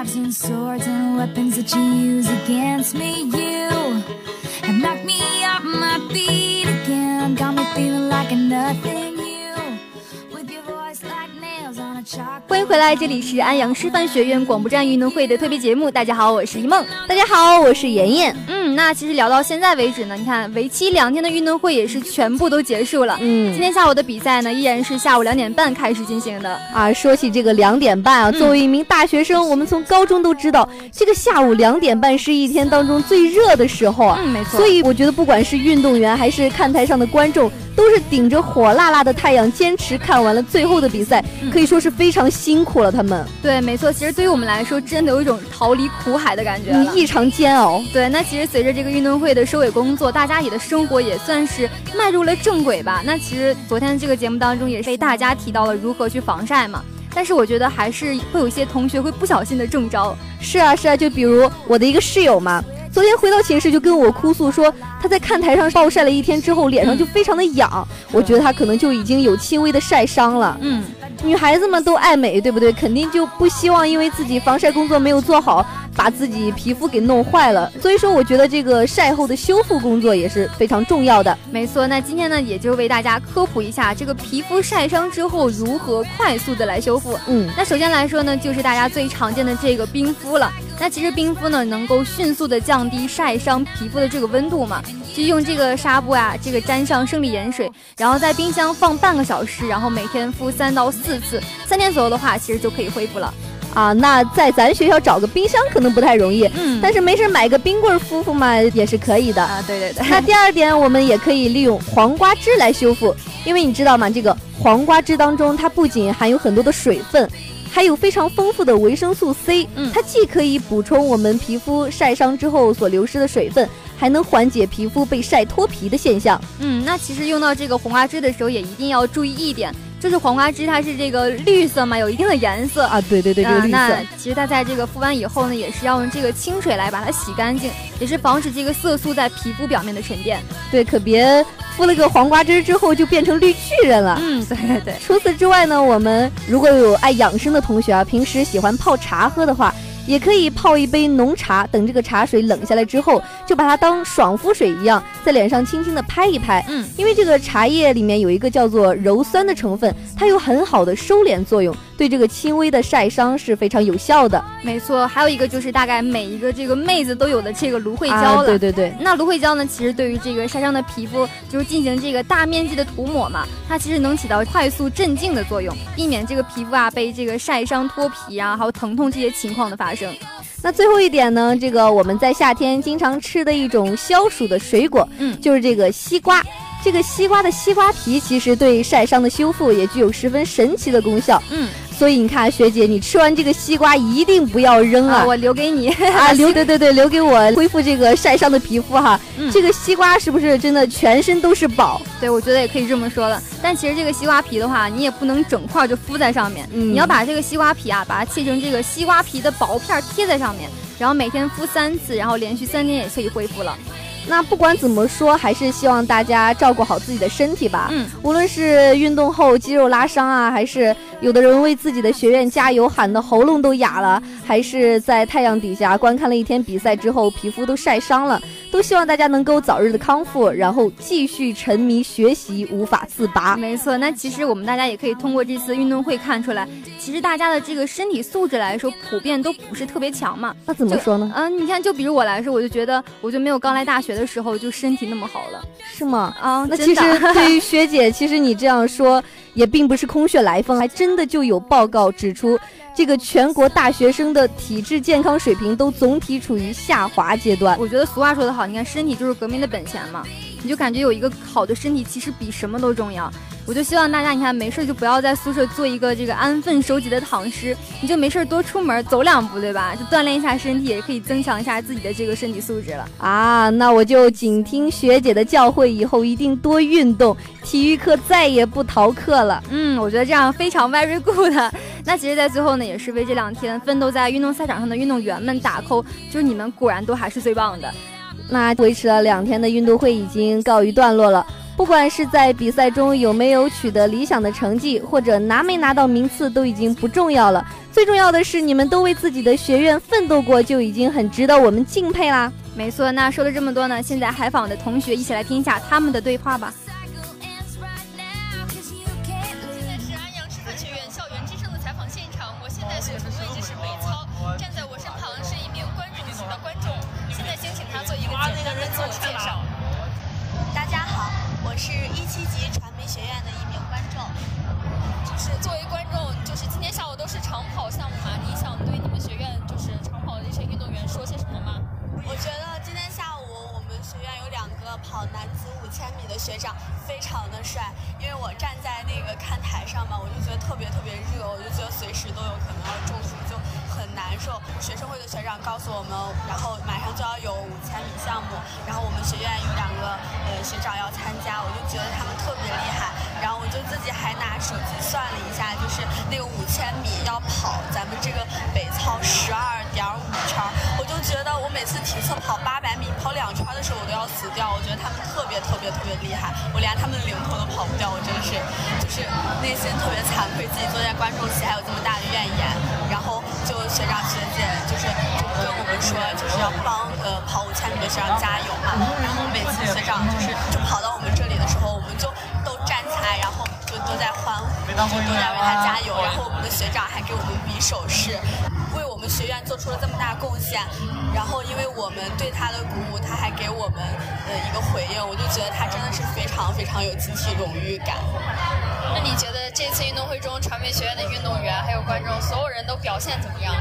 knives and swords and weapons that you use against me. You have knocked me off my feet again, got me feeling like a nothing. 欢迎回来，这里是安阳师范学院广播站运动会的特别节目。大家好，我是一梦。大家好，我是妍妍。嗯，那其实聊到现在为止呢，你看为期两天的运动会也是全部都结束了。嗯今天下午的比赛呢，依然是下午两点半开始进行的。啊，说起这个两点半啊，嗯作为一名大学生，我们从高中都知道，这个下午两点半是一天当中最热的时候啊。嗯，没错。所以我觉得，不管是运动员还是看台上的观众，都是顶着火辣辣的太阳，坚持看完了最后的比赛，嗯可以说是非常辛苦了。他们，对，没错。其实对于我们来说，真的有一种逃离苦海的感觉了嗯，。异常煎熬。对，那其实随着这个运动会的收尾工作，大家也的生活也算是迈入了正轨吧。那其实昨天这个节目当中也是被大家提到了如何去防晒嘛。但是我觉得还是会有一些同学会不小心的中招。是啊，是啊，就比如我的一个室友嘛，昨天回到寝室就跟我哭诉说，他在看台上暴晒了一天之后，脸上就非常的痒。我觉得他可能就已经有轻微的晒伤了。嗯，女孩子们都爱美，对不对？肯定就不希望因为自己防晒工作没有做好，把自己皮肤给弄坏了。所以说，我觉得这个晒后的修复工作也是非常重要的。没错。那今天呢，也就为大家科普一下这个皮肤晒伤之后如何快速的来修复。嗯，那首先来说呢，就是大家最常见的这个冰敷了。那其实冰敷呢，能够迅速的降低晒伤皮肤的这个温度嘛，就用这个纱布啊，这个沾上生理盐水，然后在冰箱放半个小时，然后每天敷三到四次，三天左右的话，其实就可以恢复了。啊，那在咱学校找个冰箱可能不太容易，嗯但是没事买个冰棍儿敷敷嘛也是可以的。啊，对对对，那第二点，我们也可以利用黄瓜汁来修复，因为你知道吗？这个黄瓜汁当中，它不仅含有很多的水分，还有非常丰富的维生素 C，嗯它既可以补充我们皮肤晒伤之后所流失的水分，还能缓解皮肤被晒脱皮的现象。嗯，那其实用到这个红花汁的时候，也一定要注意一点，就是黄瓜汁它是这个绿色嘛，有一定的颜色。啊，对对对，这个啊，绿色。那其实它在这个敷完以后呢，也是要用这个清水来把它洗干净，也是防止这个色素在皮肤表面的沉淀。对，可别敷了个黄瓜汁之后就变成绿巨人了。嗯，对对对。除此之外呢，我们如果有爱养生的同学啊，平时喜欢泡茶喝的话，也可以泡一杯浓茶，等这个茶水冷下来之后，就把它当爽肤水一样，在脸上轻轻的拍一拍。嗯，因为这个茶叶里面有一个叫做鞣酸的成分，它有很好的收敛作用，对这个轻微的晒伤是非常有效的。没错，还有一个就是大概每一个这个妹子都有的这个芦荟胶啊，了。对对对。那芦荟胶呢，其实对于这个晒伤的皮肤，就是进行这个大面积的涂抹嘛，它其实能起到快速镇静的作用，避免这个皮肤啊被这个晒伤脱皮啊，还有疼痛这些情况的发生。那最后一点呢，这个我们在夏天经常吃的一种消暑的水果，嗯就是这个西瓜。这个西瓜的西瓜皮其实对晒伤的修复也具有十分神奇的功效。嗯，所以你看，学姐，你吃完这个西瓜一定不要扔啊！啊，我留给你。啊，留对对对，留给我恢复这个晒伤的皮肤哈。嗯这个西瓜是不是真的全身都是宝？对，我觉得也可以这么说了。但其实这个西瓜皮的话，你也不能整块就敷在上面，嗯你要把这个西瓜皮啊，把它切成这个西瓜皮的薄片儿贴在上面，然后每天敷三次，然后连续三天也可以恢复了。那不管怎么说，还是希望大家照顾好自己的身体吧。嗯，无论是运动后肌肉拉伤啊，还是有的人为自己的学院加油喊的喉咙都哑了，还是在太阳底下观看了一天比赛之后皮肤都晒伤了，都希望大家能够早日的康复，然后继续沉迷学习，无法自拔。没错。那其实我们大家也可以通过这次运动会看出来，其实大家的这个身体素质来说，普遍都不是特别强嘛。那怎么说呢？嗯、你看，就比如我来说，我就觉得，我就没有刚来大学的时候就身体那么好了是吗？啊。那其实 对于学姐，其实你这样说也并不是空穴来风，还真的就有报告指出，这个全国大学生的体质健康水平都总体处于下滑阶段。我觉得俗话说得好，你看身体就是革命的本钱嘛，你就感觉有一个好的身体其实比什么都重要。我就希望大家，你看没事就不要在宿舍做一个这个安分守己的躺尸，你就没事多出门走两步，对吧？就锻炼一下身体，也可以增强一下自己的这个身体素质了。啊，那我就谨听学姐的教诲，以后一定多运动，体育课再也不逃课了。嗯，我觉得这样非常 very good。那其实，在最后呢，也是为这两天奋斗在运动赛场上的运动员们打 call，就是你们果然都还是最棒的。那维持了两天的运动会已经告一段落了。不管是在比赛中有没有取得理想的成绩，或者拿没拿到名次，都已经不重要了。最重要的是，你们都为自己的学院奋斗过，就已经很值得我们敬佩啦。没错，那说了这么多呢，现在海访的同学一起来听一下他们的对话吧。我是一七级传媒学院的一名观众，就是作为观众，就是今天下午都是长跑项目嘛，你想对你们学院就是长跑的这些运动员说些什么吗？我觉得两个跑男子五千米的学长，非常的帅。因为我站在那个看台上嘛，我就觉得特别特别热，我就觉得随时都有可能要中暑，就很难受。学生会的学长告诉我们，然后马上就要有五千米项目，然后我们学院有两个呃学长要参加，我就觉得还拿手机算了一下，就是那个五千米要跑咱们这个北操十二点五圈，我就觉得我每次体测跑八百米跑两圈的时候，我都要死掉。我觉得他们特别特别特别厉害，我连他们的零头都跑不掉。我真的是，就是内心特别惭愧，自己坐在观众席还有这么大的怨言。然后就学长学姐就是就跟我们说，就是要帮呃跑五千米的学长加油嘛。然后每次学长就是就跑到我们这里的时候，我们就然后，都在为他加油。然后我们的学长还给我们比手势。为我们学院做出了这么大贡献，然后因为我们对他的鼓舞，他还给我们呃一个回应，我就觉得他真的是非常非常有集体荣誉感。那你觉得这次运动会中，传媒学院的运动员还有观众，所有人都表现怎么样？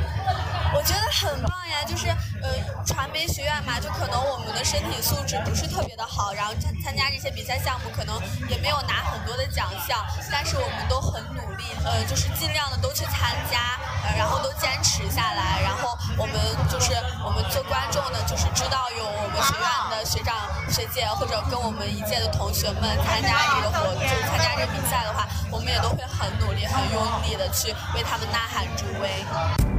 我觉得很棒呀，就是呃，传媒学院嘛，就可能我们的身体素质不是特别的好，然后参参加这些比赛项目，可能也没有拿很多的奖项，但是我们都很努力，呃，就是尽量的都去参加，呃，然后都坚持下来，然后我们就是我们做观众的，就是知道有我们学院的学长学姐或者跟我们一届的同学们参加这个活，就是参加这个比赛的话，我们也都会很努力、很用力的去为他们呐喊助威。